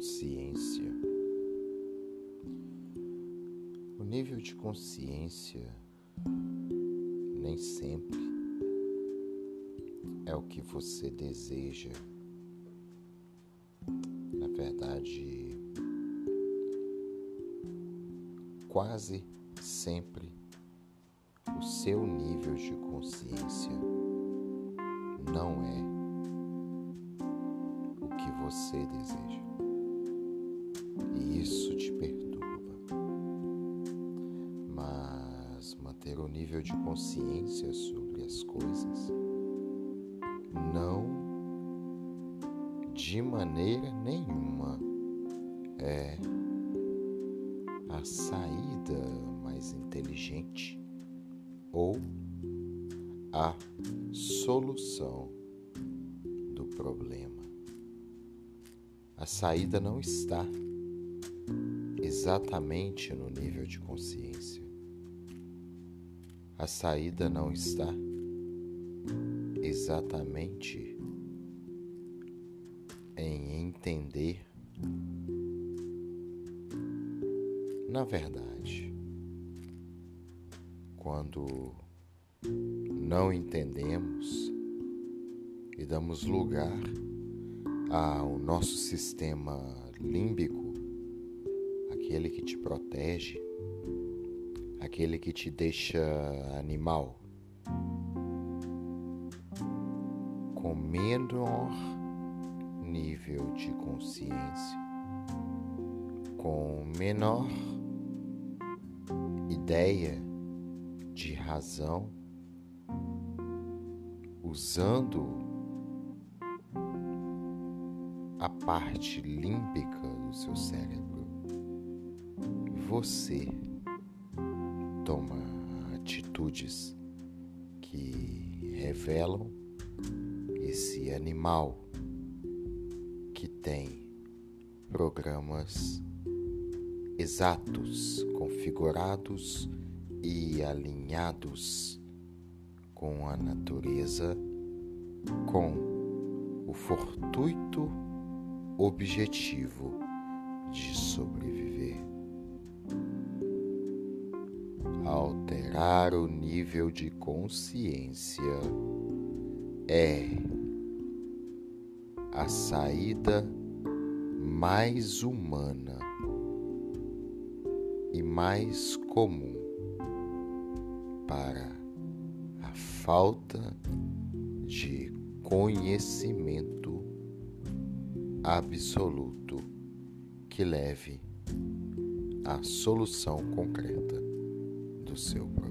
consciência. O nível de consciência nem sempre é o que você deseja. Na verdade, quase sempre o seu nível de consciência não é o que você deseja. Isso te perturba. Mas manter o nível de consciência sobre as coisas não de maneira nenhuma é a saída mais inteligente ou a solução do problema. A saída não está exatamente no nível de consciência. A saída não está exatamente em entender. Na verdade, quando não entendemos e damos lugar ao nosso sistema límbico, aquele que te protege, aquele que te deixa animal, com menor nível de consciência, com menor ideia de razão, usando a parte límbica do seu cérebro, você toma atitudes que revelam esse animal que tem programas exatos, configurados e alinhados com a natureza, com o fortuito objetivo de sobreviver. Alterar o nível de consciência. É a saída mais humana e mais comum para a falta de conhecimento absoluto que leve à solução concreta do seu.